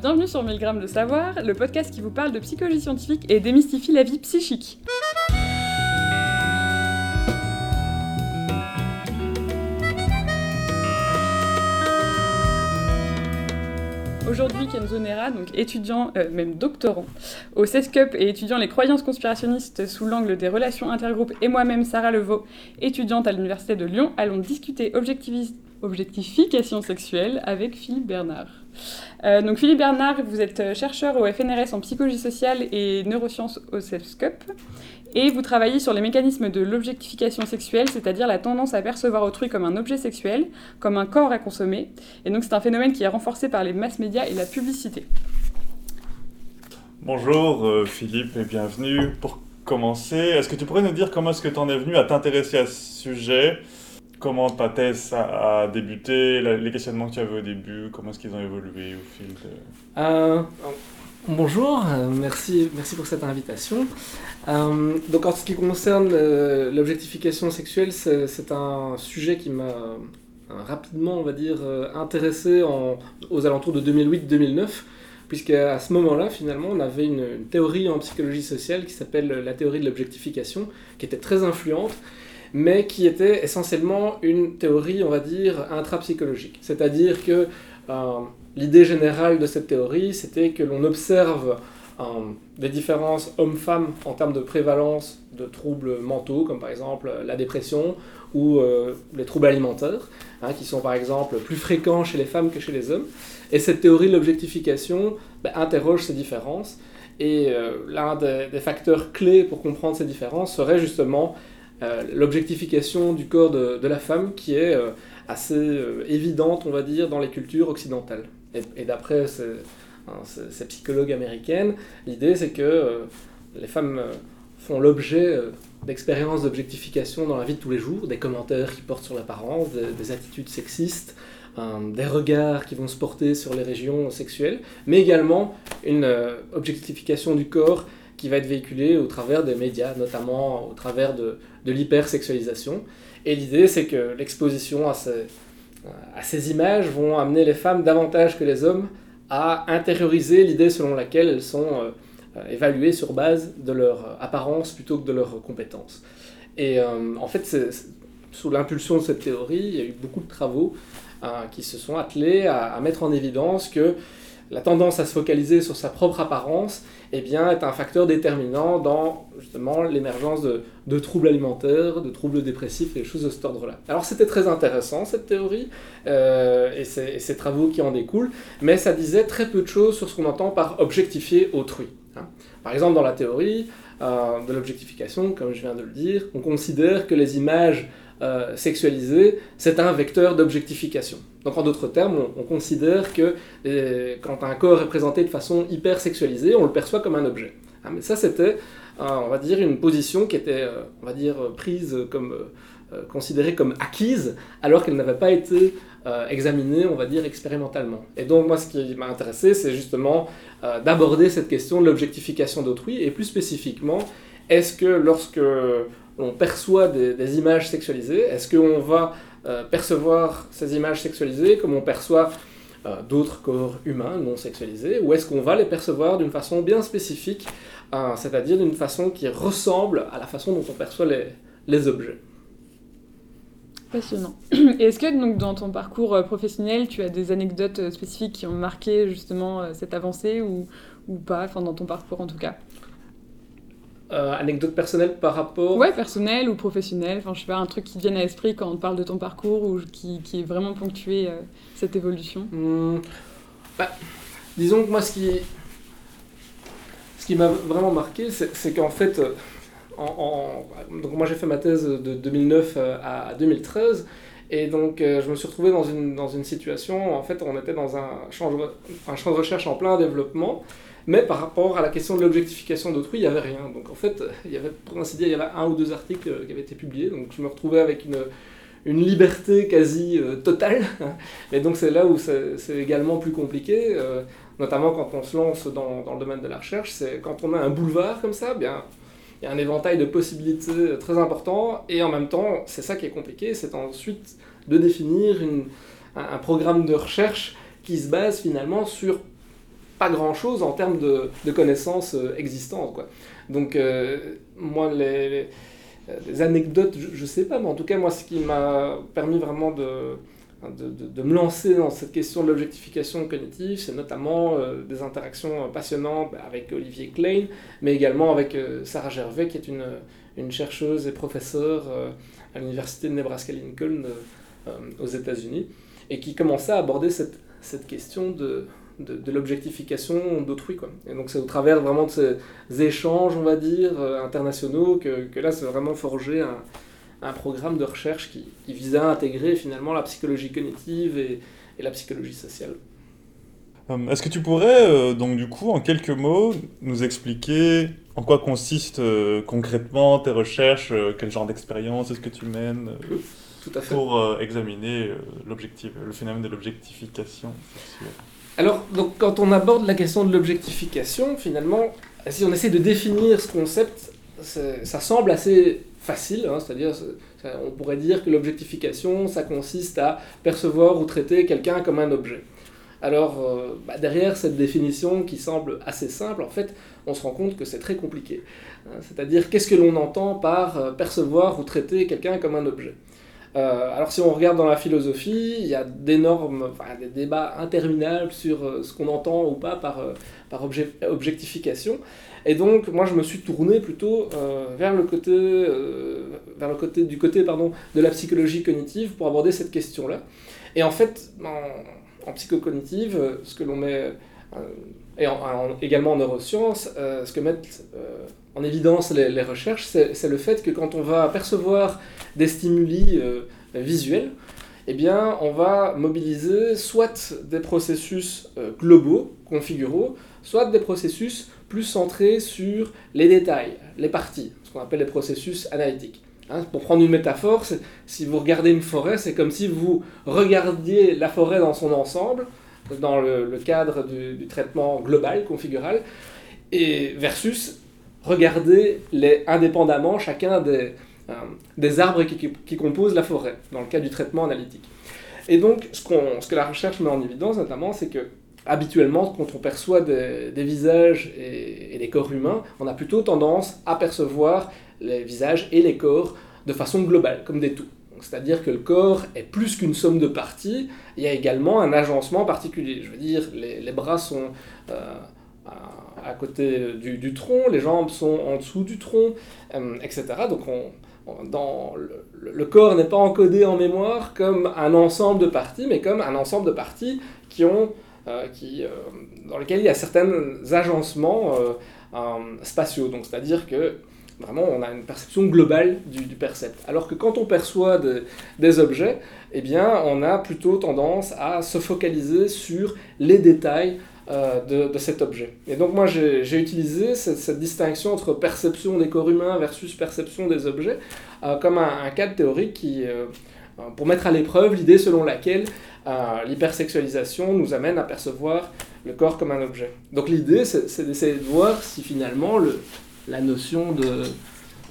Bienvenue sur 1000 grammes de savoir, le podcast qui vous parle de psychologie scientifique et démystifie la vie psychique. Aujourd'hui, Kenzo Nera, donc étudiant, euh, même doctorant, au CESCUP et étudiant les croyances conspirationnistes sous l'angle des relations intergroupes, et moi-même, Sarah Levaux, étudiante à l'Université de Lyon, allons discuter objectification sexuelle avec Philippe Bernard. Euh, donc Philippe Bernard, vous êtes chercheur au FNRS en psychologie sociale et neurosciences au CESCUP et vous travaillez sur les mécanismes de l'objectification sexuelle, c'est-à-dire la tendance à percevoir autrui comme un objet sexuel, comme un corps à consommer. Et donc c'est un phénomène qui est renforcé par les mass médias et la publicité. Bonjour euh, Philippe et bienvenue. Pour commencer, est-ce que tu pourrais nous dire comment est-ce que tu en es venu à t'intéresser à ce sujet? Comment ta thèse a, débuté Les questionnements que tu avais au début, comment est-ce qu'ils ont évolué au fil de... Euh, bonjour, euh, merci, merci pour cette invitation. Euh, donc en ce qui concerne l'objectification sexuelle, c'est un sujet qui m'a rapidement, on va dire, intéressé aux alentours de 2008-2009, puisqu'à ce moment-là, finalement, on avait une, théorie en psychologie sociale qui s'appelle la théorie de l'objectification, qui était très influente, mais qui était essentiellement une théorie, on va dire, intrapsychologique. C'est-à-dire que l'idée générale de cette théorie, c'était que l'on observe des différences hommes-femmes en termes de prévalence de troubles mentaux, comme par exemple la dépression ou euh, les troubles alimentaires, hein, qui sont par exemple plus fréquents chez les femmes que chez les hommes. Et cette théorie de l'objectification ben, interroge ces différences. Et euh, l'un des, facteurs clés pour comprendre ces différences serait justement euh, l'objectification du corps de, la femme, qui est assez évidente, on va dire, dans les cultures occidentales. Et, d'après Hein, ces psychologues américaines. L'idée, c'est que euh, les femmes euh, font l'objet euh, d'expériences d'objectification dans la vie de tous les jours, des commentaires qui portent sur l'apparence, des, attitudes sexistes, des regards qui vont se porter sur les régions sexuelles, mais également une objectification du corps qui va être véhiculée au travers des médias, notamment au travers de, de l'hypersexualisation. Et l'idée, c'est que l'exposition à ces, images vont amener les femmes davantage que les hommes à intérioriser l'idée selon laquelle elles sont euh, évaluées sur base de leur apparence plutôt que de leurs compétences. Et euh, en fait, sous l'impulsion de cette théorie, il y a eu beaucoup de travaux qui se sont attelés à, mettre en évidence que la tendance à se focaliser sur sa propre apparence eh bien, est un facteur déterminant dans justement l'émergence de, troubles alimentaires, de troubles dépressifs et des choses de cet ordre-là. Alors c'était très intéressant cette théorie euh, et, ces, travaux qui en découlent, mais ça disait très peu de choses sur ce qu'on entend par objectifier autrui. Hein. Par exemple, dans la théorie euh, de l'objectification, comme je viens de le dire, on considère que les images euh, sexualisé, c'est un vecteur d'objectification. Donc en d'autres termes, on, considère que euh, quand un corps est présenté de façon hyper sexualisée, on le perçoit comme un objet. Ah, mais ça, c'était, on va dire, une position qui était, euh, on va dire, prise comme considérée comme acquise, alors qu'elle n'avait pas été examinée, on va dire, expérimentalement. Et donc moi, ce qui m'a intéressé, c'est justement d'aborder cette question de l'objectification d'autrui, et plus spécifiquement, est-ce que lorsque on perçoit des, images sexualisées. Est-ce qu'on va euh, percevoir ces images sexualisées comme on perçoit euh, d'autres corps humains non sexualisés? Ou est-ce qu'on va les percevoir d'une façon bien spécifique, euh, c'est-à-dire d'une façon qui ressemble à la façon dont on perçoit les, objets? Passionnant. est-ce que donc, dans ton parcours professionnel, tu as des anecdotes spécifiques qui ont marqué justement cette avancée ou, pas, dans ton parcours en tout cas euh, anecdote personnelle par rapport Ouais, personnel ou professionnel. Enfin, je sais pas, un truc qui te vienne à l'esprit quand on parle de ton parcours ou qui, qui est vraiment ponctué euh, cette évolution hmm. bah, Disons que moi, ce qui, ce qui m'a vraiment marqué, c'est qu'en fait, euh, en, donc moi j'ai fait ma thèse de 2009 à 2013. Et donc, je me suis retrouvé dans une, dans une situation, en fait, on était dans un champ, de, un champ de recherche en plein développement. Mais par rapport à la question de l'objectification d'autrui, il n'y avait rien. Donc en fait, avait, pour ainsi dire, il y avait un ou deux articles euh, qui avaient été publiés. Donc je me retrouvais avec une, liberté quasi euh, totale. Et donc c'est là où c'est également plus compliqué, euh, notamment quand on se lance dans, le domaine de la recherche. C'est quand on a un boulevard comme ça, bien il y a un éventail de possibilités très important. Et en même temps, c'est ça qui est compliqué, c'est ensuite de définir un programme de recherche qui se base finalement sur pas grand-chose en termes de, connaissances existantes. Quoi. Donc, moi, les, anecdotes, je, ne sais pas, mais en tout cas, moi, ce qui m'a permis vraiment de, de, me lancer dans cette question de l'objectification cognitive, c'est notamment des interactions passionnantes avec Olivier Klein, mais également avec Sarah Gervais, qui est une, une chercheuse et professeure à l'université de Nebraska-Lincoln euh, aux États-Unis, et qui commençait à aborder cette, cette question de, de, l'objectification d'autrui. Quoi. Et donc c'est au travers vraiment de ces échanges, on va dire, euh, internationaux, que, que là c'est vraiment forgé un, un, programme de recherche qui, qui, visait à intégrer finalement la psychologie cognitive et, et la psychologie sociale. Euh, est-ce que tu pourrais, donc du coup, en quelques mots, nous expliquer en quoi consistent concrètement tes recherches, quel genre d'expérience est-ce que tu mènes tout à fait. pour euh, examiner euh, l'objectif, le phénomène de l'objectification Alors, quand on aborde la question de l'objectification, finalement, si on essaie de définir ce concept, ça semble assez facile, hein, c'est-à-dire on pourrait dire que l'objectification, ça consiste à percevoir ou traiter quelqu'un comme un objet. Alors, euh, bah, derrière cette définition qui semble assez simple, en fait, on se rend compte que c'est très compliqué. Hein. C'est-à-dire, qu'est-ce que l'on entend par percevoir ou traiter quelqu'un comme un objet? Euh, alors si on regarde dans la philosophie, il y a d'énormes, des débats interminables sur euh, ce qu'on entend ou pas par, euh, par objectification. Et donc moi je me suis tourné plutôt vers le côté, vers le côté du côté pardon, de la psychologie cognitive pour aborder cette question-là. Et en fait, en, psychocognitive, ce que l'on met et également en neurosciences, ce que mettent en évidence les recherches, c'est le fait que quand on va percevoir des stimuli euh, visuels, eh bien, on va mobiliser soit des processus euh, globaux, configuraux, soit des processus plus centrés sur les détails, les parties, ce qu'on appelle les processus analytiques. Hein, pour prendre une métaphore, si vous regardez une forêt, c'est comme si vous regardiez la forêt dans son ensemble, dans le, cadre du, du, traitement global, configural, et versus regarder les, indépendamment chacun des, des arbres qui, composent la forêt, dans le cas du traitement analytique. Et donc, ce, ce que la recherche met en évidence notamment, c'est que habituellement, quand on perçoit des, visages et, des corps humains, on a plutôt tendance à percevoir les visages et les corps de façon globale, comme des tout. C'est-à-dire que le corps est plus qu'une somme de parties, il y a également un agencement particulier. Je veux dire, les, bras sont euh, à, côté du, tronc, les jambes sont en dessous du tronc, euh, etc. Donc on, le, corps n'est pas encodé en mémoire comme un ensemble de parties, mais comme un ensemble de parties qui ont, euh, euh, dans lesquelles il y a certains agencements euh, spatiaux. Donc, c'est-à-dire que vraiment, on a une perception globale du, du percept. Alors que quand on perçoit des objets, eh bien, on a plutôt tendance à se focaliser sur les détails euh, de, cet objet. Et donc moi j'ai utilisé cette, distinction entre perception des corps humains versus perception des objets euh, comme un, cadre théorique qui, euh, pour mettre à l'épreuve l'idée selon laquelle l'hypersexualisation nous amène à percevoir le corps comme un objet. Donc l'idée c'est d'essayer de voir si finalement le, la notion de,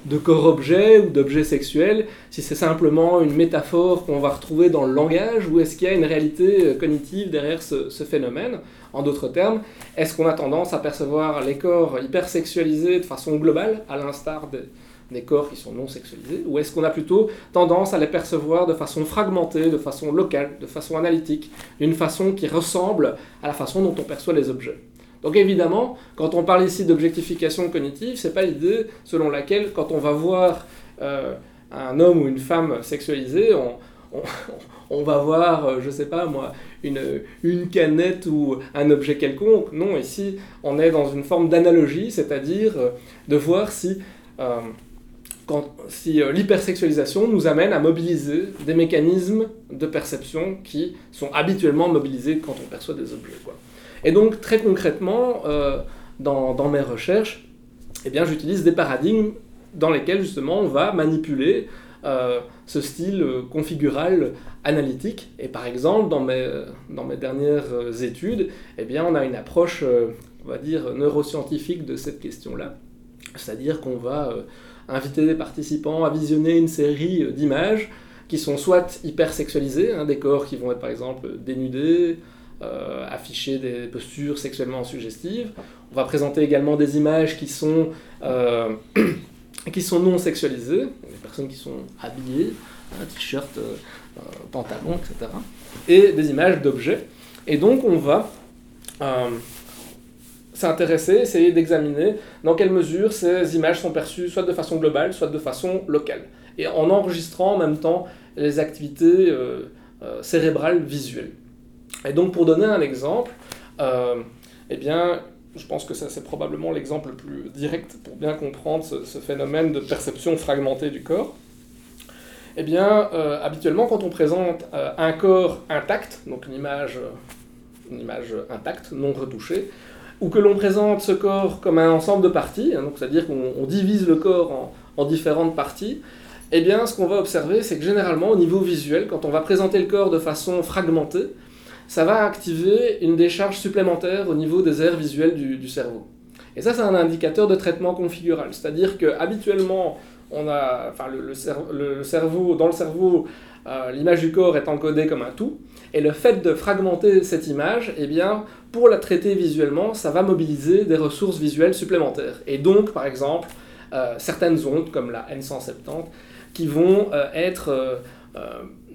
de corps-objet ou d'objet sexuel, si c'est simplement une métaphore qu'on va retrouver dans le langage ou est-ce qu'il y a une réalité euh, cognitive derrière ce, phénomène? En d'autres termes, est-ce qu'on a tendance à percevoir les corps hypersexualisés de façon globale, à l'instar des, corps qui sont non sexualisés, ou est-ce qu'on a plutôt tendance à les percevoir de façon fragmentée, de façon locale, de façon analytique, d'une façon qui ressemble à la façon dont on perçoit les objets? Donc évidemment, quand on parle ici d'objectification cognitive, c'est pas l'idée selon laquelle quand on va voir euh, un homme ou une femme sexualisée, on, va voir, euh, je sais pas moi, une, une, canette ou un objet quelconque. Non, ici, on est dans une forme d'analogie, c'est-à-dire euh, de voir si, l'hypersexualisation nous amène à mobiliser des mécanismes de perception qui sont habituellement mobilisés quand on perçoit des objets. Et donc, très concrètement, euh, dans, mes recherches, eh bien, j'utilise des paradigmes dans lesquels, justement, on va manipuler euh, ce style configural analytique. Et par exemple, dans mes, dans mes dernières études, eh bien, on a une approche, on va dire, neuroscientifique de cette question-là. C'est-à-dire qu'on va euh, inviter des participants à visionner une série d'images qui sont soit hyper sexualisées, hein, des corps qui vont être par exemple dénudés, afficher des postures sexuellement suggestives. On va présenter également des images qui sont, qui sont non sexualisées, des personnes qui sont habillées, un t-shirt, pantalon, etc. Et des images d'objets. Et donc on va s'intéresser, essayer d'examiner dans quelle mesure ces images sont perçues soit de façon globale, soit de façon locale. Et en enregistrant en même temps les activités euh, euh, cérébrales visuelles. Et donc pour donner un exemple, euh, eh bien, je pense que ça c'est probablement l'exemple le plus direct pour bien comprendre ce, phénomène de perception fragmentée du corps. Eh bien, habituellement, quand on présente un corps intact, donc une image, une image intacte, non retouchée, ou que l'on présente ce corps comme un ensemble de parties, hein, c'est-à-dire qu'on divise le corps en, différentes parties, eh bien, ce qu'on va observer, c'est que généralement, au niveau visuel, quand on va présenter le corps de façon fragmentée, ça va activer une décharge supplémentaire au niveau des aires visuelles du, cerveau. Et ça, c'est un indicateur de traitement configural, c'est-à-dire que habituellement, on a, enfin, le, cerveau, dans le cerveau, euh, l'image du corps est encodée comme un tout, et le fait de fragmenter cette image, eh bien, pour la traiter visuellement, ça va mobiliser des ressources visuelles supplémentaires. Et donc, par exemple, euh, certaines ondes, comme la N170, qui vont euh, être...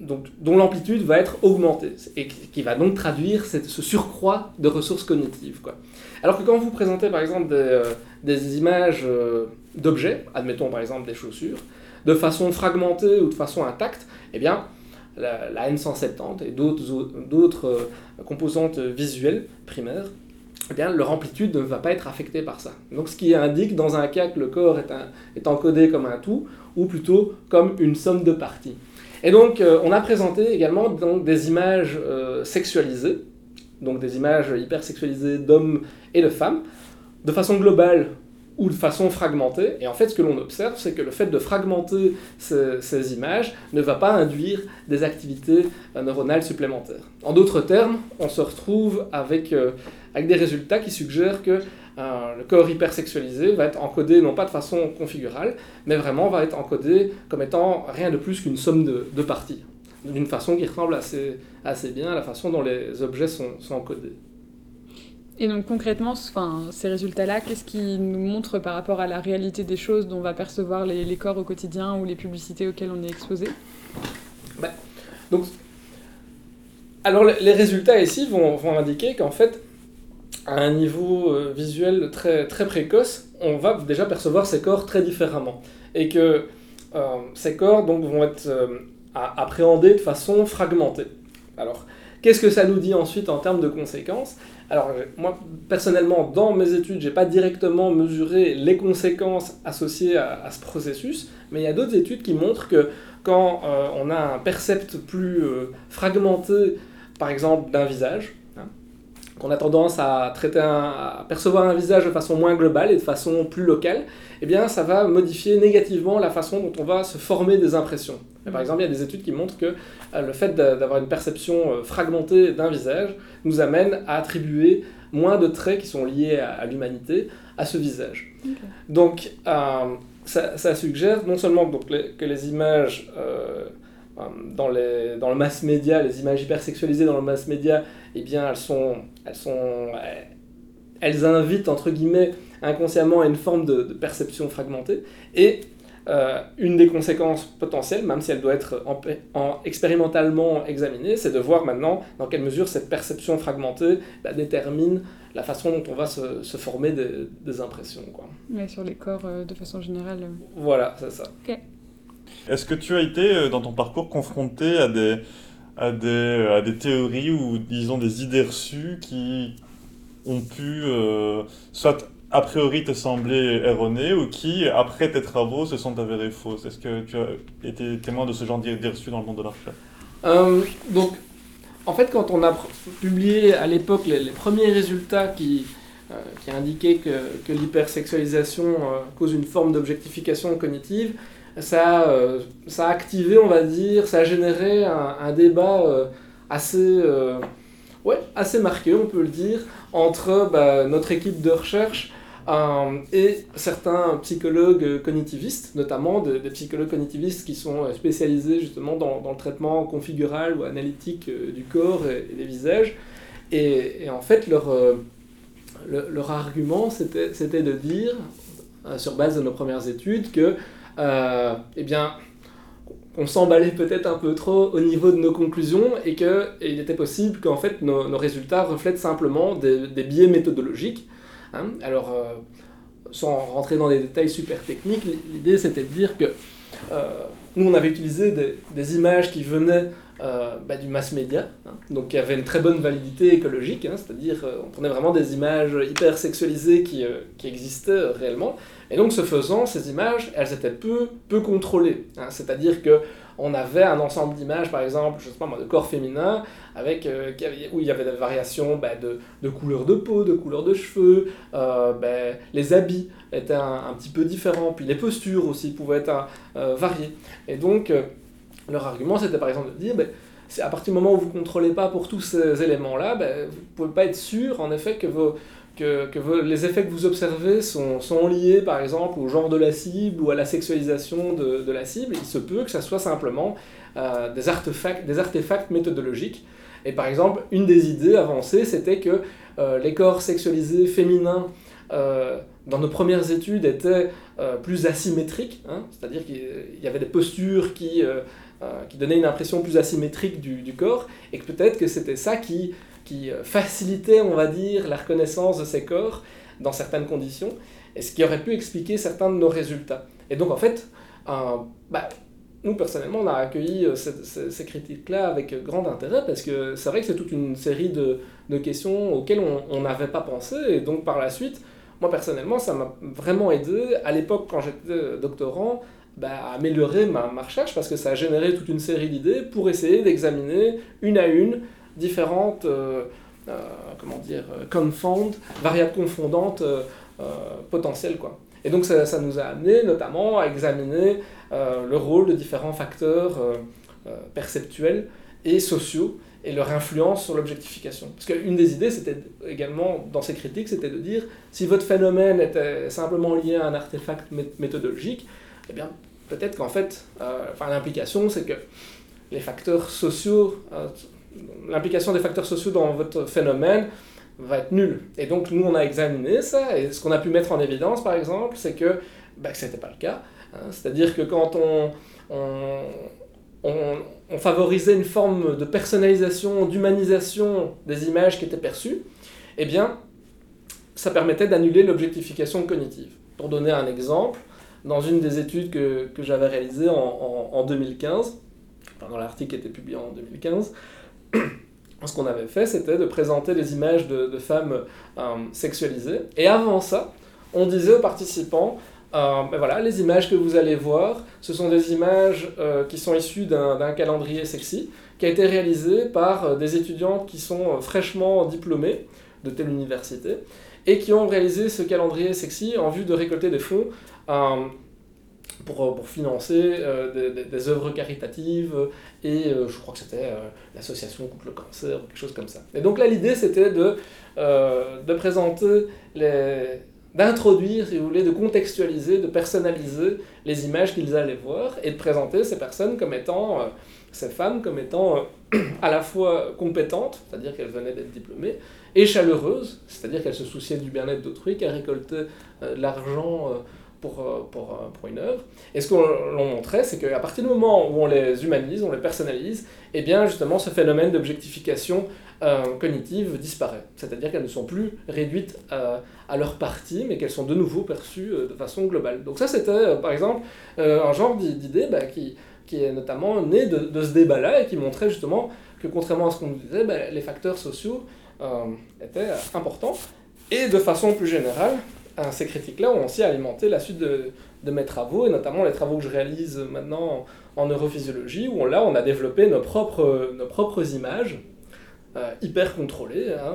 donc, dont l'amplitude va être augmentée, et qui va donc traduire ce surcroît de ressources cognitives. Alors que quand vous présentez par exemple des, des images d'objets, admettons par exemple des chaussures, de façon fragmentée ou de façon intacte, eh bien, la, N170 et d'autres euh, composantes visuelles primaires, eh bien, leur amplitude ne va pas être affectée par ça. Donc, ce qui indique dans un cas que le corps est encodé comme un tout, ou plutôt comme une somme de parties. Et donc, euh, on a présenté également des images euh, sexualisées, donc des images hyper sexualisées d'hommes et de femmes, de façon globale ou de façon fragmentée. Et en fait, ce que l'on observe, c'est que le fait de fragmenter ces, images ne va pas induire des activités euh, neuronales supplémentaires. En d'autres termes, on se retrouve avec, euh, des résultats qui suggèrent que euh, le corps hypersexualisé va être encodé non pas de façon configurale, mais vraiment va être encodé comme étant rien de plus qu'une somme de, parties, d'une façon qui ressemble assez, assez bien à la façon dont les objets sont encodés. Et donc concrètement, ces résultats-là, qu'est-ce qu'ils nous montrent par rapport à la réalité des choses dont on va percevoir les, corps au quotidien ou les publicités auxquelles on est exposé? Bah, donc, Alors les résultats ici vont, vont indiquer qu'en fait, à un niveau euh, visuel très, très précoce, on va déjà percevoir ces corps très différemment. Et que euh, ces corps donc, vont être euh, appréhendés de façon fragmentée. Alors, qu'est-ce que ça nous dit ensuite en termes de conséquences? Alors, moi, personnellement, dans mes études, je n'ai pas directement mesuré les conséquences associées à, ce processus, mais il y a d'autres études qui montrent que quand euh, on a un percept plus euh, fragmenté, par exemple, d'un visage, hein, qu'on a tendance à, traiter à percevoir un visage de façon moins globale et de façon plus locale, eh bien, ça va modifier négativement la façon dont on va se former des impressions. Par exemple, il y a des études qui montrent que euh, le fait d'avoir une perception euh, fragmentée d'un visage nous amène à attribuer moins de traits qui sont liés à, l'humanité à ce visage. Donc, euh, ça, suggère non seulement donc, que les images dans, les, dans le mass média, les images hypersexualisées dans le mass média, eh bien, elles sont, elles sont, elles invitent entre guillemets inconsciemment à une forme de, perception fragmentée. Et euh, une des conséquences potentielles, même si elle doit être en, expérimentalement examinée, c'est de voir maintenant dans quelle mesure cette perception fragmentée bah, détermine la façon dont on va se, former des, impressions. Quoi. sur les corps euh, de façon générale. Euh. Voilà, c'est ça. Est-ce que tu as été dans ton parcours confronté à des, à des, à des théories ou disons des idées reçues qui ont pu soit a priori te semblaient erronées ou qui, après tes travaux, se sont avérées fausses? Est-ce que tu as été témoin de ce genre d'idées reçues dans le monde de la recherche euh, Donc, en fait, quand on a publié à l'époque les, premiers résultats qui, euh, qui indiquaient que, que l'hypersexualisation euh, cause une forme d'objectification cognitive, ça, ça a activé, on va dire, ça a généré un, débat assez, ouais, assez marqué, on peut le dire, entre bah, notre équipe de recherche euh, et certains psychologues cognitivistes, notamment des psychologues cognitivistes qui sont spécialisés justement dans, le traitement configural ou analytique euh, du corps et, des visages, Et, en fait, leur, leur argument, c'était de dire, sur base de nos premières études, que, eh bien, on s'emballait peut-être un peu trop au niveau de nos conclusions et qu'il était possible qu'en fait nos, résultats reflètent simplement des, biais méthodologiques. Hein. Alors, euh, sans rentrer dans des détails super techniques, l'idée c'était de dire que euh, nous on avait utilisé des, images qui venaient euh, bah, du mass média, hein. donc qui avaient une très bonne validité écologique, hein. c'est-à-dire on prenait vraiment des images hyper sexualisées qui, existaient réellement, et donc, ce faisant, ces images, elles étaient peu, peu contrôlées. C'est-à-dire que on avait un ensemble d'images, par exemple, je sais pas moi, de corps féminin, avec, euh, où il y avait des variations bah, de, de, couleur de peau, de couleur de cheveux, euh, bah, les habits étaient un, petit peu différents, puis les postures aussi pouvaient être euh, variées. Et donc, leur argument, c'était par exemple de dire, bah, à partir du moment où vous ne contrôlez pas pour tous ces éléments-là, vous ne pouvez pas être sûr, en effet, que vos, que, les effets que vous observez sont, sont, liés par exemple au genre de la cible ou à la sexualisation de, de la cible, il se peut que ça soit simplement euh, des, artefacts, des artefacts méthodologiques. Et par exemple, une des idées avancées, c'était que euh, les corps sexualisés féminins euh, dans nos premières études étaient plus asymétriques, hein, c'est-à-dire qu'il y avait des postures qui, qui donnaient une impression plus asymétrique du, du corps, et que peut-être que c'était ça qui qui euh, facilitait, on va dire, la reconnaissance de ces corps dans certaines conditions, et ce qui aurait pu expliquer certains de nos résultats. Et donc, en fait, bah, nous, personnellement, on a accueilli euh, ces, critiques-là avec grand intérêt, parce que c'est vrai que c'est toute une série de, questions auxquelles on n'avait pas pensé, et donc par la suite, moi, personnellement, ça m'a vraiment aidé, à l'époque, quand j'étais doctorant, bah, à améliorer ma, recherche, parce que ça a généré toute une série d'idées pour essayer d'examiner une à une différentes, euh, euh, comment dire, euh, confound, variables confondantes potentielles. Quoi. Et donc ça, ça, nous a amené notamment à examiner le rôle de différents facteurs perceptuels et sociaux et leur influence sur l'objectification. Parce qu'une des idées, c'était également, dans ces critiques, c'était de dire, si votre phénomène était simplement lié à un artefact méthodologique, eh bien, peut-être qu'en fait, l'implication, c'est que les facteurs sociaux l'implication des facteurs sociaux dans votre phénomène va être nulle. Et donc nous on a examiné ça, et ce qu'on a pu mettre en évidence par exemple, c'est que, bah, ce n'était pas le cas. Hein. C'est-à-dire que quand on, favorisait une forme de personnalisation, d'humanisation des images qui étaient perçues, eh bien ça permettait d'annuler l'objectification cognitive. Pour donner un exemple, dans une des études que, j'avais réalisées en, en, 2015, dans l'article qui était publié en 2015, ce qu'on avait fait, c'était de présenter des images de, femmes euh, sexualisées. Et avant ça, on disait aux participants, euh, voilà, les images que vous allez voir, ce sont des images euh, qui sont issues d'un calendrier sexy, qui a été réalisé par des étudiantes qui sont fraîchement diplômées de telle université, et qui ont réalisé ce calendrier sexy en vue de récolter des fonds pour, euh, pour financer euh, des, des, œuvres caritatives et euh, je crois que c'était l'association contre le cancer ou quelque chose comme ça. Et donc là l'idée c'était de, de présenter les d'introduire, si vous voulez, de contextualiser, de personnaliser les images qu'ils allaient voir et de présenter ces personnes comme étant, ces femmes comme étant à la fois compétentes, c'est-à-dire qu'elles venaient d'être diplômées, et chaleureuses, c'est-à-dire qu'elles se souciaient du bien-être d'autrui, qu'elles récoltaient de l'argent pour, euh, pour, euh, pour, une œuvre. Et ce qu'on montrait, c'est qu'à partir du moment où on les humanise, on les personnalise, eh bien justement ce phénomène d'objectification euh, cognitive disparaît. C'est-à-dire qu'elles ne sont plus réduites à leur partie, mais qu'elles sont de nouveau perçues de façon globale. Donc ça c'était par exemple un genre d'idée bah, qui, qui est notamment né de, de ce débat-là et qui montrait justement que contrairement à ce qu'on nous disait, bah, les facteurs sociaux étaient importants. Et de façon plus générale, ces critiques-là ont aussi alimenté la suite de, mes travaux, et notamment les travaux que je réalise maintenant en, neurophysiologie, où là, on a développé nos propres, nos propres images, euh, hyper contrôlées, hein,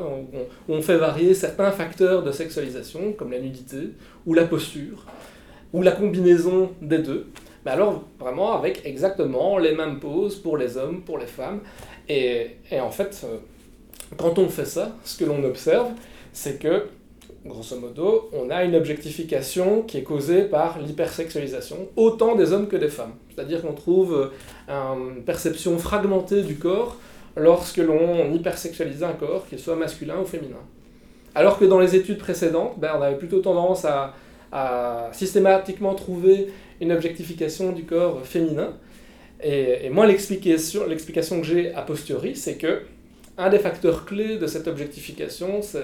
où, on, fait varier certains facteurs de sexualisation, comme la nudité, ou la posture, ou la combinaison des deux. Mais alors, vraiment, avec exactement les mêmes poses pour les hommes, pour les femmes. Et, et en fait, euh, quand on fait ça, ce que l'on observe, c'est que grosso modo, on a une objectification qui est causée par l'hypersexualisation, autant des hommes que des femmes. C'est-à-dire qu'on trouve euh, une perception fragmentée du corps lorsque l'on hypersexualisait un corps, qu'il soit masculin ou féminin. Alors que dans les études précédentes, ben, on avait plutôt tendance à, systématiquement trouver une objectification du corps féminin. Et, moi, l'explication, que j'ai a posteriori, c'est que un des facteurs clés de cette objectification, c'est,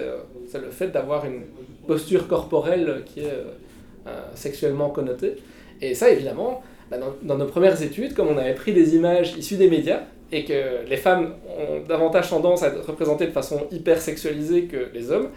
le fait d'avoir une posture corporelle qui est euh, sexuellement connotée. Et ça, évidemment, ben, dans, dans, nos premières études, comme on avait pris des images issues des médias, et que les femmes ont davantage tendance à être représentées de façon hyper sexualisée que les hommes,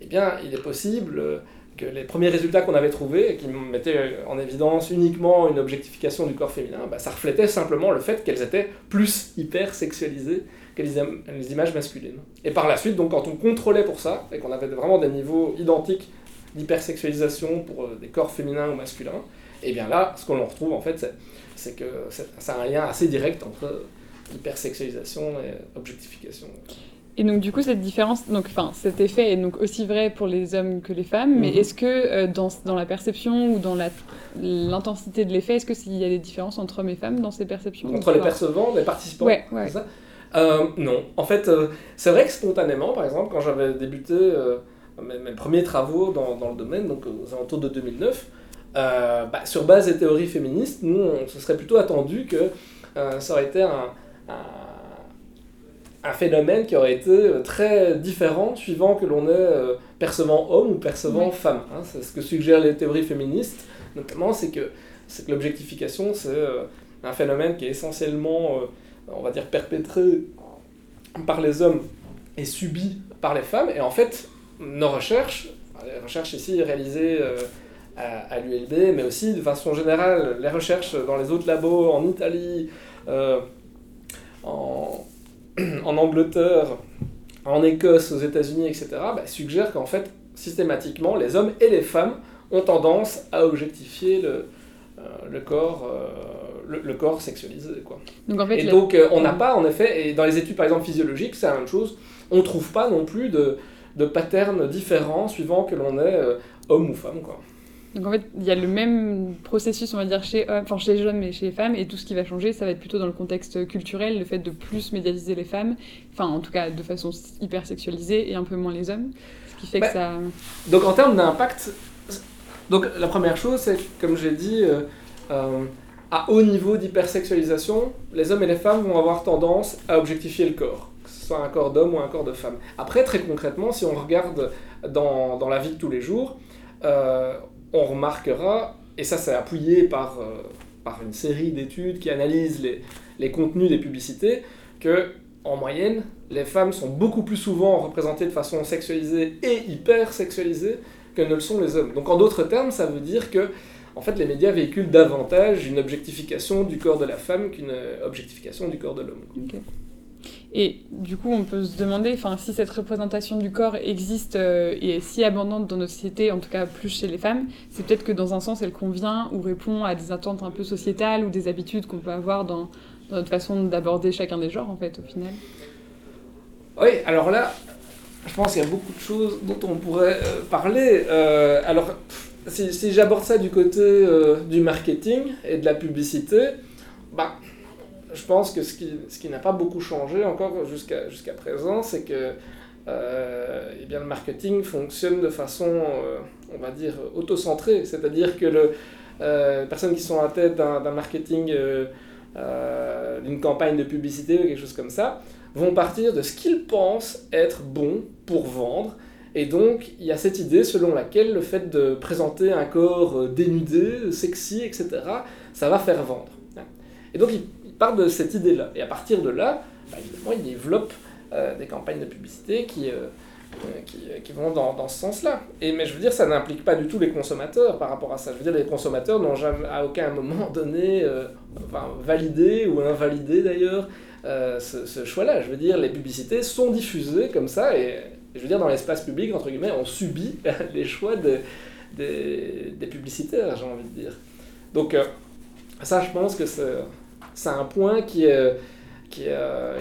eh bien, il est possible que les premiers résultats qu'on avait trouvés, qui mettaient en évidence uniquement une objectification du corps féminin, bah, ça reflétait simplement le fait qu'elles étaient plus hyper sexualisées que les, images masculines. Et par la suite, donc, quand on contrôlait pour ça, et qu'on avait vraiment des niveaux identiques d'hypersexualisation pour euh, des corps féminins ou masculins, eh bien là, ce qu'on retrouve en fait, c'est que ça a un lien assez direct entre hypersexualisation et objectification. Et donc du coup cette différence, donc enfin cet effet est donc aussi vrai pour les hommes que les femmes, mais mhm. est-ce que euh, dans, dans, la perception ou dans l'intensité de l'effet, est-ce qu'il y a des différences entre hommes et femmes dans ces perceptions Entre les percevants, les participants Ouais, ouais. Ça? Euh, non, en fait euh, c'est vrai que spontanément, par exemple, quand j'avais débuté mes, premiers travaux dans, dans, le domaine, donc aux alentours de 2009, bah, sur base des théories féministes, nous on se serait plutôt attendu que ça aurait été un un, phénomène qui aurait été euh, très différent suivant que l'on est euh, percevant homme ou percevant femme. Hein. C'est ce que suggèrent les théories féministes, notamment, c'est que, que l'objectification, c'est euh, un phénomène qui est essentiellement, on va dire, perpétré par les hommes et subi par les femmes. Et en fait, nos recherches, les recherches ici réalisées à, à l'ULB, mais aussi de façon générale, les recherches dans les autres labos en Italie, en, Angleterre, en Écosse, aux États-Unis, etc., bah, suggère qu'en fait, systématiquement, les hommes et les femmes ont tendance à objectifier le, euh, le corps, euh, le, corps sexualisé. Quoi. Donc, en fait, et donc, euh, on n'a pas, en effet, et dans les études, par exemple, physiologiques, c'est la même chose, on ne trouve pas non plus de, de patterns différents suivant que l'on est homme ou femme. Quoi. Donc en fait, il y a le même processus, on va dire, chez, enfin, chez les jeunes et chez les femmes, et tout ce qui va changer, ça va être plutôt dans le contexte culturel, le fait de plus médiatiser les femmes, enfin en tout cas de façon hyper sexualisée, et un peu moins les hommes, ce qui fait que bah, ça... Donc en termes d'impact, donc la première chose, c'est comme j'ai dit, euh, euh, à haut niveau d'hypersexualisation, les hommes et les femmes vont avoir tendance à objectifier le corps, que ce soit un corps d'homme ou un corps de femme. Après, très concrètement, si on regarde dans, dans la vie de tous les jours, euh, on remarquera, et ça c'est appuyé par, euh, par une série d'études qui analysent les, les, contenus des publicités, que en moyenne, les femmes sont beaucoup plus souvent représentées de façon sexualisée et hyper sexualisée que ne le sont les hommes. Donc en d'autres termes, ça veut dire que en fait, les médias véhiculent davantage une objectification du corps de la femme qu'une objectification du corps de l'homme. Et du coup, on peut se demander si cette représentation du corps existe euh, et est si abondante dans notre société, en tout cas plus chez les femmes, c'est peut-être que dans un sens, elle convient ou répond à des attentes un peu sociétales ou des habitudes qu'on peut avoir dans, notre façon d'aborder chacun des genres, en fait, au final. Oui, alors là, je pense qu'il y a beaucoup de choses dont on pourrait euh, parler. Euh, alors, si, si j'aborde ça du côté du marketing et de la publicité, bah, je pense que ce qui, ce qui n'a pas beaucoup changé encore jusqu'à jusqu'à présent, c'est que euh, eh bien, le marketing fonctionne de façon, euh, on va dire, auto-centrée. C'est-à-dire que le, euh, les personnes qui sont à tête d'un marketing, d'une campagne de publicité ou quelque chose comme ça, vont partir de ce qu'ils pensent être bon pour vendre. Et donc, il y a cette idée selon laquelle le fait de présenter un corps dénudé, sexy, etc., ça va faire vendre. Et donc, part de cette idée-là. Et à partir de là, bah, évidemment, il développe euh, des campagnes de publicité qui, euh, euh, qui, qui, vont dans, dans ce sens-là. Mais je veux dire, ça n'implique pas du tout les consommateurs par rapport à ça. Je veux dire, les consommateurs n'ont jamais, à aucun moment donné, enfin, validé ou invalidé d'ailleurs, ce, ce choix-là. Je veux dire, les publicités sont diffusées comme ça, et je veux dire, dans l'espace public, entre guillemets, on subit les choix de, des, des publicitaires, j'ai envie de dire. Donc, ça, je pense que c'est c'est un point qui est, qui est, euh,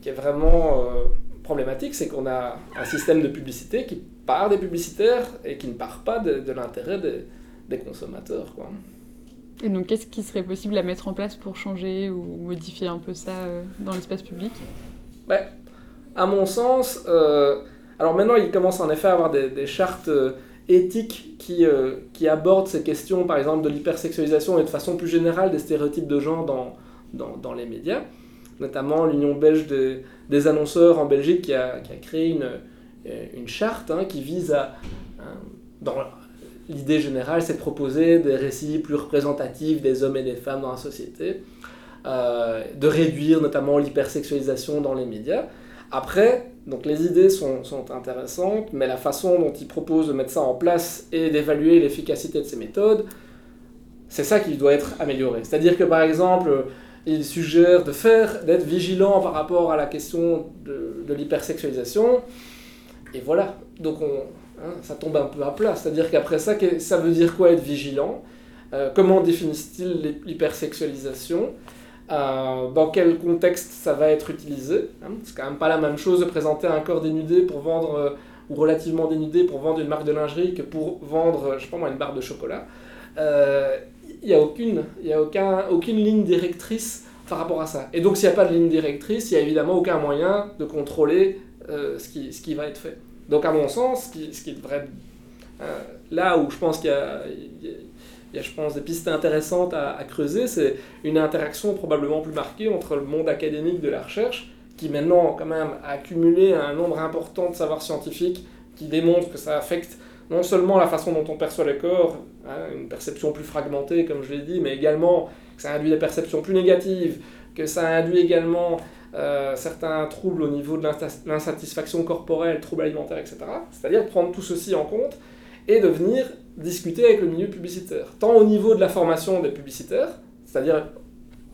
qui est vraiment euh, problématique, c'est qu'on a un système de publicité qui part des publicitaires et qui ne part pas de, l'intérêt des, des, consommateurs. Quoi. Et donc, qu'est-ce qui serait possible à mettre en place pour changer ou modifier un peu ça euh, dans l'espace public? Ben, À mon sens, euh, alors maintenant il commence en effet à avoir des, chartes euh, éthiques qui, euh, qui abordent ces questions, par exemple de l'hypersexualisation et de façon plus générale des stéréotypes de genre dans, dans, les médias. Notamment l'Union belge des, annonceurs en Belgique qui a, créé une, une charte hein, qui vise à, l'idée générale, c'est de proposer des récits plus représentatifs des hommes et des femmes dans la société, euh, de réduire notamment l'hypersexualisation dans les médias. Après, donc les idées sont, intéressantes, mais la façon dont ils proposent de mettre ça en place et d'évaluer l'efficacité de ces méthodes, c'est ça qui doit être amélioré. C'est-à-dire que par exemple, ils suggèrent de faire, d'être vigilant par rapport à la question de, de l'hypersexualisation, et voilà. Donc on, Hein, ça tombe un peu à plat. C'est-à-dire qu'après ça, ça veut dire quoi être vigilant? Euh, Comment définissent-ils l'hypersexualisation? Euh, Dans quel contexte ça va être utilisé? Hein C'est quand même pas la même chose de présenter un corps dénudé pour vendre, euh, ou relativement dénudé pour vendre une marque de lingerie que pour vendre, je sais pas moi, une barre de chocolat. Il n'y a, aucune, y a aucun, aucune ligne directrice par rapport à ça. Et donc s'il n'y a pas de ligne directrice, il n'y a évidemment aucun moyen de contrôler ce, qui, ce qui va être fait. Donc, à mon sens, qui, ce qui devrait. Euh, là où je pense qu'il y a, y a, je pense, des pistes intéressantes à, creuser, c'est une interaction probablement plus marquée entre le monde académique de la recherche, qui maintenant, quand même, a accumulé un nombre important de savoirs scientifiques qui démontrent que ça affecte non seulement la façon dont on perçoit le corps, hein, une perception plus fragmentée, comme je l'ai dit, mais également que ça induit des perceptions plus négatives, que ça induit également euh, certains troubles au niveau de l'insatisfaction corporelle, troubles alimentaires, etc. C'est-à-dire prendre tout ceci en compte et de venir discuter avec le milieu publicitaire, tant au niveau de la formation des publicitaires, c'est-à-dire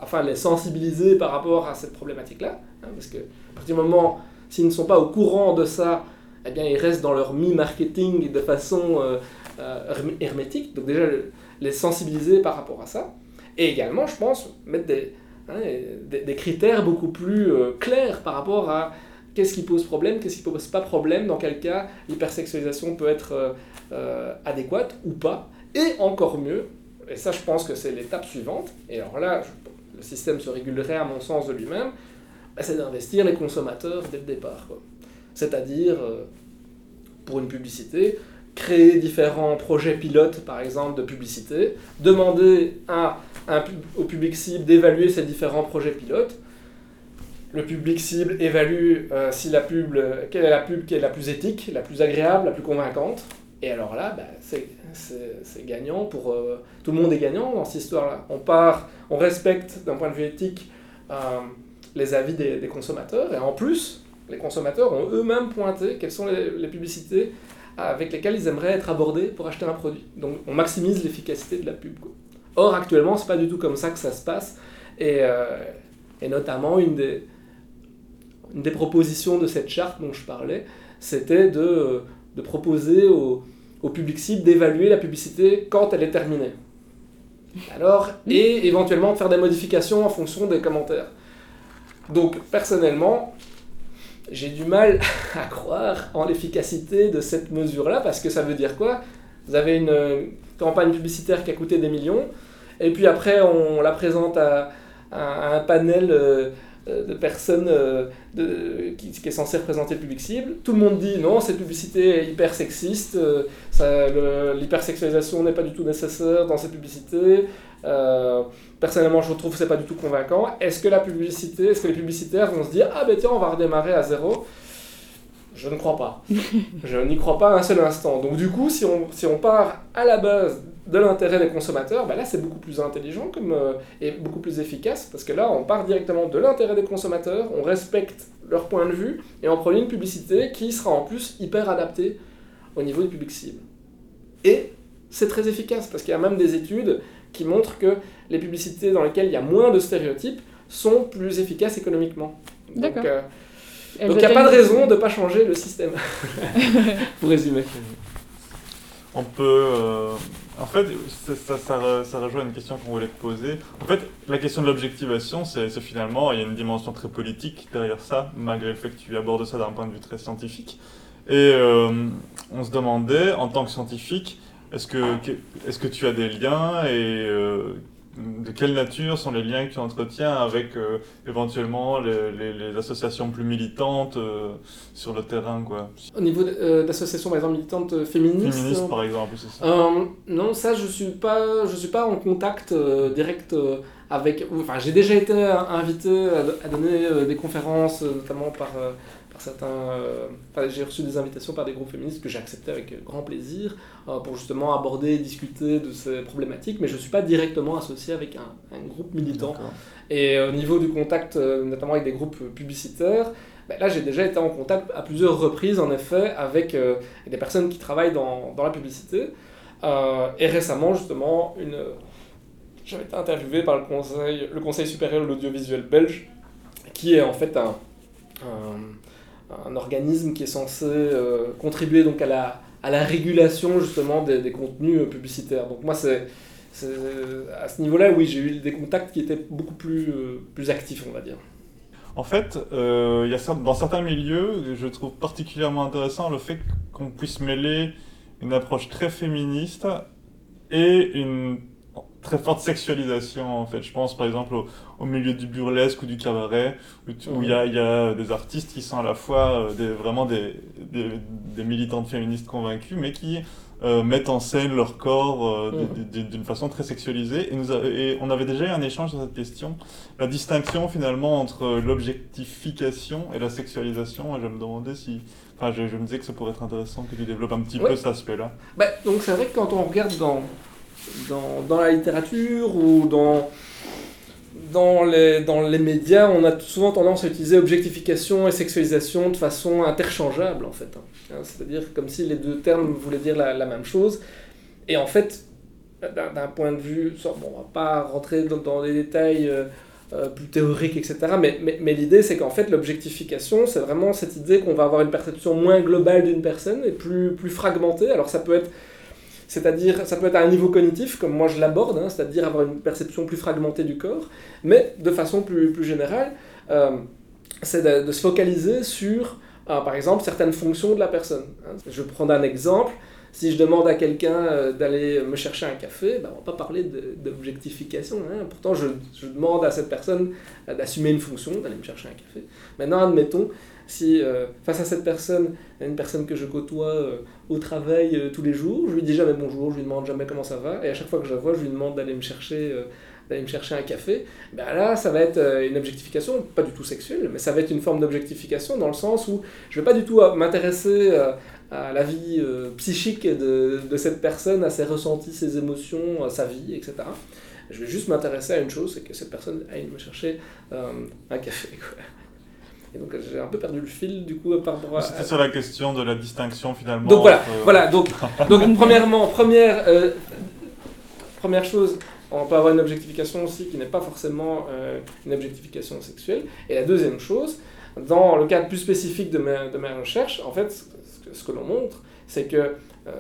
enfin les sensibiliser par rapport à cette problématique-là, hein, parce que à partir du moment s'ils ne sont pas au courant de ça, eh bien ils restent dans leur mi-marketing de façon euh, euh, hermétique, donc déjà les sensibiliser par rapport à ça, et également je pense mettre des, Hein, des, critères beaucoup plus euh, clairs par rapport à qu'est-ce qui pose problème, qu'est-ce qui pose pas problème, dans quel cas l'hypersexualisation peut être adéquate ou pas, et encore mieux, et ça je pense que c'est l'étape suivante, et alors là le système se régulerait à mon sens de lui-même, bah, c'est d'investir les consommateurs dès le départ. C'est-à-dire, pour une publicité, créer différents projets pilotes, par exemple, de publicité, demander au public cible d'évaluer ces différents projets pilotes. Le public cible évalue euh, si la pub, quelle est la pub qui est la plus éthique, la plus agréable, la plus convaincante. Et alors là, bah, c'est gagnant pour... Euh, tout le monde est gagnant dans cette histoire-là. On part, on respecte d'un point de vue éthique euh, les avis des, consommateurs. Et en plus, les consommateurs ont eux-mêmes pointé quelles sont les, publicités avec lesquelles ils aimeraient être abordés pour acheter un produit. Donc on maximise l'efficacité de la pub. Or, actuellement, c'est pas du tout comme ça que ça se passe. Et, euh, notamment, une des, propositions de cette charte dont je parlais, c'était de, proposer au, au public cible d'évaluer la publicité quand elle est terminée. Alors, et éventuellement de faire des modifications en fonction des commentaires. Donc, personnellement, j'ai du mal à croire en l'efficacité de cette mesure-là, parce que ça veut dire quoi? Vous avez une campagne publicitaire qui a coûté des millions, et puis après, on la présente à, un panel euh, de personnes euh, de, qui, est censé représenter le public cible. Tout le monde dit non, cette publicité est hyper sexiste, euh, l'hypersexualisation n'est pas du tout nécessaire dans cette publicité. Personnellement, je trouve que c'est pas du tout convaincant. Est-ce que la publicité, est-ce que les publicitaires vont se dire ah ben tiens, on va redémarrer à zéro? Je ne crois pas. je n'y crois pas un seul instant. Donc du coup, si on, si on part à la base de l'intérêt des consommateurs, bah là c'est beaucoup plus intelligent comme, euh, et beaucoup plus efficace parce que là on part directement de l'intérêt des consommateurs, on respecte leur point de vue et on produit une publicité qui sera en plus hyper adaptée au niveau du public cible. Et c'est très efficace parce qu'il y a même des études qui montrent que les publicités dans lesquelles il y a moins de stéréotypes sont plus efficaces économiquement. Donc, euh, il n'y a pas de raison de ne pas changer le système, pour résumer. On peut... Euh, en fait, ça, ça, rejoint une question qu'on voulait te poser. En fait, la question de l'objectivation, c'est finalement, il y a une dimension très politique derrière ça, malgré le fait que tu abordes ça d'un point de vue très scientifique. Et euh, on se demandait, en tant que scientifique, est-ce que, est -ce que tu as des liens et euh, de quelle nature sont les liens que tu entretiens avec euh, éventuellement les, les, associations plus militantes euh, sur le terrain quoi? Au niveau d'associations par exemple militantes féministes Féministes par exemple, c'est ça Non, ça je suis pas, je suis pas en contact direct avec. Enfin, j'ai déjà été invité à, donner des conférences, notamment par certains. Euh, j'ai reçu des invitations par des groupes féministes que j'ai accepté avec grand plaisir euh, pour justement aborder, discuter de ces problématiques, mais je ne suis pas directement associé avec un, groupe militant. Et au niveau du contact, euh, notamment avec des groupes publicitaires, ben là j'ai déjà été en contact à plusieurs reprises en effet avec des personnes qui travaillent dans, dans la publicité. et récemment justement, une... j'avais été interviewé par le Conseil, le conseil supérieur de l'audiovisuel belge, qui est en fait un, un un organisme qui est censé euh, contribuer donc à la, à la régulation justement des, des contenus euh, publicitaires. Donc moi, c'est à ce niveau-là, oui, j'ai eu des contacts qui étaient beaucoup plus, euh, plus actifs, on va dire. En fait, il y a, dans certains milieux, je trouve particulièrement intéressant le fait qu'on puisse mêler une approche très féministe et une très forte sexualisation en fait. Je pense par exemple au, milieu du burlesque ou du cabaret où il y, a, y, a, des artistes qui sont à la fois euh, des, vraiment des, des, des, militantes féministes convaincues mais qui euh, mettent en scène leur corps euh, d'une façon très sexualisée. Et, nous et on avait déjà eu un échange sur cette question, la distinction finalement entre l'objectification et la sexualisation. Et je me demandais si... Enfin, je, me disais que ça pourrait être intéressant que tu développes un petit peu cet aspect-là. Bah, donc c'est vrai que quand on regarde dans dans, la littérature ou dans, dans, les, dans les médias, on a souvent tendance à utiliser objectification et sexualisation de façon interchangeable, en fait. Hein. C'est-à-dire comme si les deux termes voulaient dire la, même chose. Et en fait, d'un point de vue, bon, on va pas rentrer dans, dans les détails euh, euh, plus théoriques, etc., mais, mais, mais l'idée, c'est qu'en fait, l'objectification, c'est vraiment cette idée qu'on va avoir une perception moins globale d'une personne et plus, plus fragmentée. Alors ça peut être c'est-à-dire, ça peut être à un niveau cognitif, comme moi je l'aborde, hein, c'est-à-dire avoir une perception plus fragmentée du corps, mais de façon plus, plus générale, euh, c'est de, se focaliser sur, euh, par exemple, certaines fonctions de la personne. Hein. Je vais prendre un exemple. Si je demande à quelqu'un euh, d'aller me chercher un café, ben, on va pas parler d'objectification. Hein. Pourtant, je, je, demande à cette personne d'assumer une fonction, d'aller me chercher un café. Maintenant, admettons si euh, face à cette personne, une personne que je côtoie euh, au travail euh, tous les jours, je lui dis jamais bonjour, je lui demande jamais comment ça va, et à chaque fois que je la vois, je lui demande d'aller me chercher d'aller me chercher un café, ben là, ça va être une objectification, pas du tout sexuelle, mais ça va être une forme d'objectification dans le sens où je vais pas du tout m'intéresser à la vie psychique de, de, cette personne, à ses ressentis, ses émotions, à sa vie, etc. Je vais juste m'intéresser à une chose, c'est que cette personne aille me chercher un café. Quoi. Et donc j'ai un peu perdu le fil du coup par rapport à... C'était sur la question de la distinction finalement. Donc voilà, voilà donc, donc premièrement, première, euh, première chose, on peut avoir une objectification aussi qui n'est pas forcément euh, une objectification sexuelle. Et la deuxième chose, dans le cadre plus spécifique de mes, de mes recherches, en fait, ce que, l'on montre, c'est que euh,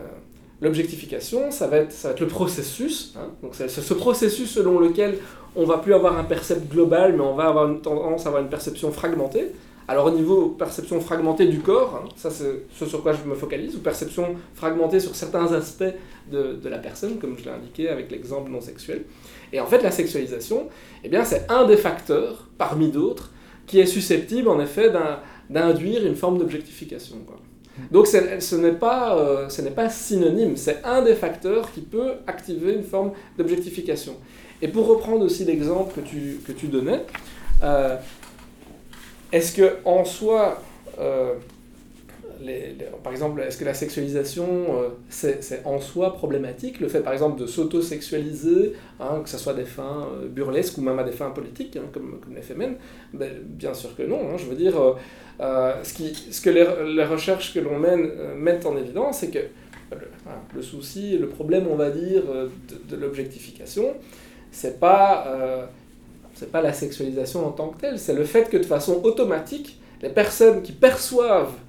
l'objectification, ça, va être, ça va être le processus. Hein, donc c'est ce processus selon lequel on va plus avoir un percept global, mais on va avoir une tendance à avoir une perception fragmentée. Alors au niveau perception fragmentée du corps, hein, ça c'est ce sur quoi je me focalise, ou perception fragmentée sur certains aspects de, de la personne, comme je l'ai indiqué avec l'exemple non sexuel. Et en fait la sexualisation, eh bien c'est un des facteurs, parmi d'autres, qui est susceptible en effet d'induire une forme d'objectification. Donc ce n'est pas, euh, pas synonyme, c'est un des facteurs qui peut activer une forme d'objectification. Et pour reprendre aussi l'exemple que tu, que tu donnais, euh, est-ce que en soi, euh, par exemple, est-ce que la sexualisation, euh, c'est en soi problématique Le fait, par exemple, de s'auto-sexualiser, hein, que ce soit des fins burlesques ou même à des fins politiques, hein, comme, comme les ben, Bien sûr que non. Hein, je veux dire, ce, qui, ce que les, recherches que l'on mène mettent en évidence, c'est que le, souci, le problème, on va dire, de, de l'objectification, c'est pas, euh, c'est pas la sexualisation en tant que telle, c'est le fait que de façon automatique, les personnes qui perçoivent euh,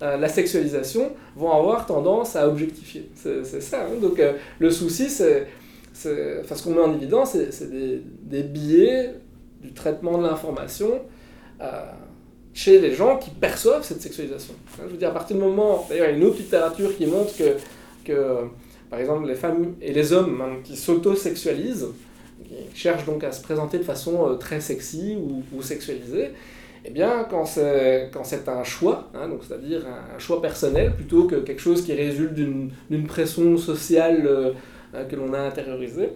la sexualisation vont avoir tendance à objectifier. C'est, ça. Hein. Donc euh, le souci, c'est, ce qu'on met en évidence, c'est, des, biais du traitement de l'information chez les gens qui perçoivent cette sexualisation. Hein, je veux dire, à partir du moment, d'ailleurs, il y a une autre littérature qui montre que, que par exemple, les femmes et les hommes hein, qui s'auto-sexualisent, qui cherchent donc à se présenter de façon très sexy ou sexualisée, eh bien, quand c'est, un choix, hein, c'est-à-dire un, choix personnel, plutôt que quelque chose qui résulte d'une, pression sociale euh, que l'on a intériorisée,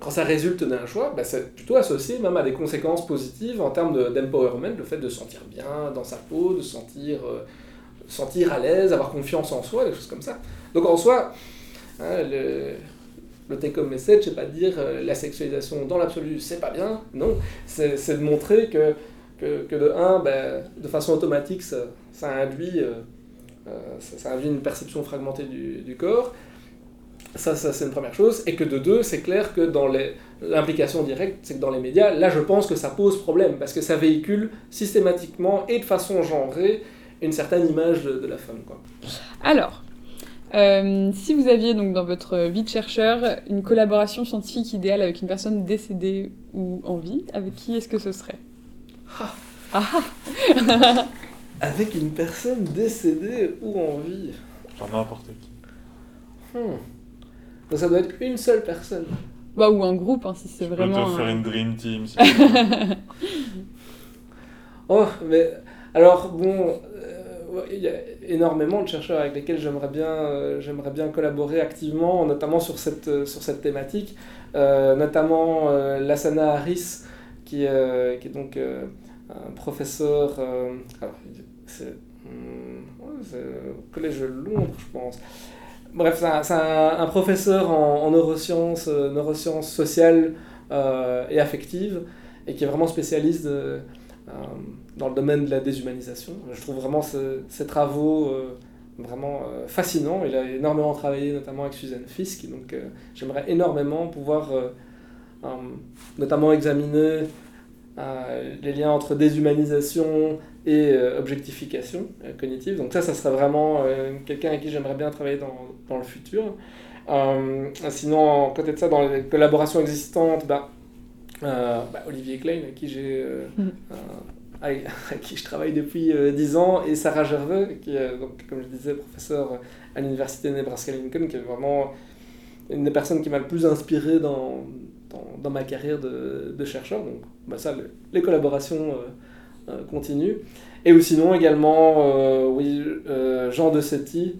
quand ça résulte d'un choix, bah, c'est plutôt associé même à des conséquences positives en termes de, d'empowerment, le fait de se sentir bien dans sa peau, de se sentir, euh, sentir à l'aise, avoir confiance en soi, des choses comme ça. Donc en soi, hein, le, le take-home message, c'est pas de dire euh, la sexualisation dans l'absolu, c'est pas bien, non, c'est de montrer que que, que de 1, ben, de façon automatique, ça, induit, euh, euh, ça, induit une perception fragmentée du, du corps. Ça, ça c'est une première chose. Et que de 2, c'est clair que dans l'implication directe, c'est que dans les médias, là, je pense que ça pose problème, parce que ça véhicule systématiquement et de façon genrée une certaine image de, de la femme. Quoi. Alors, euh, si vous aviez donc dans votre vie de chercheur une collaboration scientifique idéale avec une personne décédée ou en vie, avec qui est-ce que ce serait? Ah. Ah. Avec une personne décédée ou en vie. J'en n'importe qui. Hmm. Donc ça doit être une seule personne. Bah, ou un groupe, hein, si c'est vraiment. peux te faire une dream team. Si oh, mais alors bon, euh, il y a énormément de chercheurs avec lesquels j'aimerais bien, euh, j'aimerais bien collaborer activement, notamment sur cette, euh, sur cette thématique, euh, notamment euh, Lassana Harris, qui, euh, qui est donc euh, un professeur. Euh, alors, c'est collège de Londres, je pense. Bref, c'est un, professeur en, en neurosciences, neurosciences sociales et affectives, et qui est vraiment spécialiste dans le domaine de la déshumanisation. Je trouve vraiment ces travaux vraiment fascinants. Il a énormément travaillé notamment avec Suzanne Fisk, donc j'aimerais énormément pouvoir notamment examiner les liens entre déshumanisation et objectification cognitive. Donc ça, ça serait vraiment quelqu'un avec qui j'aimerais bien travailler dans, dans le futur. sinon, à côté de ça, dans les collaborations existantes, bah, bah, Olivier Klein, avec qui j'ai mmh avec, qui je travaille depuis euh, 10 ans, et Sarah Gerveux, qui est, donc, comme je disais, professeure à l'université Nebraska-Lincoln, qui est vraiment une des personnes qui m'a le plus inspiré dans, dans, ma carrière de, chercheur. Donc, bah ça, le, les collaborations euh, euh, continuent. Et ou sinon, également, euh, oui, Jean de Setti,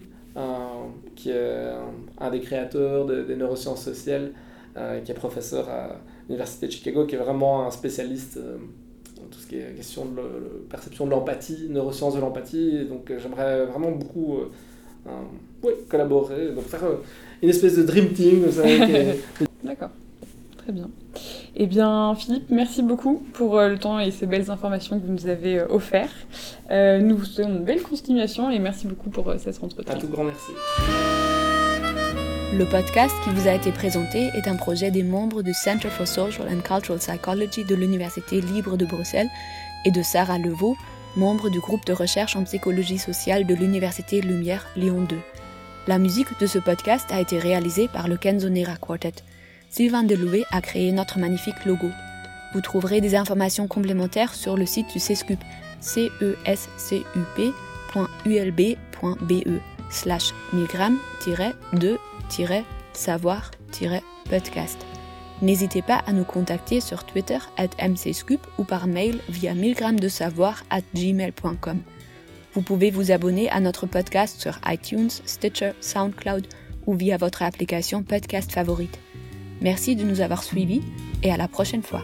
qui est un, des créateurs de, des neurosciences sociales, qui est professeur à l'université de Chicago, qui est vraiment un spécialiste tout ce qui est question de le, perception de l'empathie, neurosciences de l'empathie. Donc j'aimerais vraiment beaucoup collaborer, donc faire une espèce de dream team. D'accord, très bien. Eh bien, Philippe, merci beaucoup pour le temps et ces belles informations que vous nous avez offertes. Euh, nous vous souhaitons une belle continuation et merci beaucoup pour cet entretien. Un tout grand merci. Le podcast qui vous a été présenté est un projet des membres du Center for Social and Cultural Psychology de l'Université libre de Bruxelles et de Sarah Levaux, membre du groupe de recherche en psychologie sociale de l'Université Lumière Lyon 2. La musique de ce podcast a été réalisée par le Kenzonera Quartet. Sylvain Deloué a créé notre magnifique logo. Vous trouverez des informations complémentaires sur le site du CESCUP, cescup.ulb.be slash milgram-2 savoir-podcast. N'hésitez pas à nous contacter sur Twitter at mcscoop ou par mail via 1000 de savoir at gmail.com. Vous pouvez vous abonner à notre podcast sur iTunes, Stitcher, SoundCloud ou via votre application podcast favorite. Merci de nous avoir suivis et à la prochaine fois.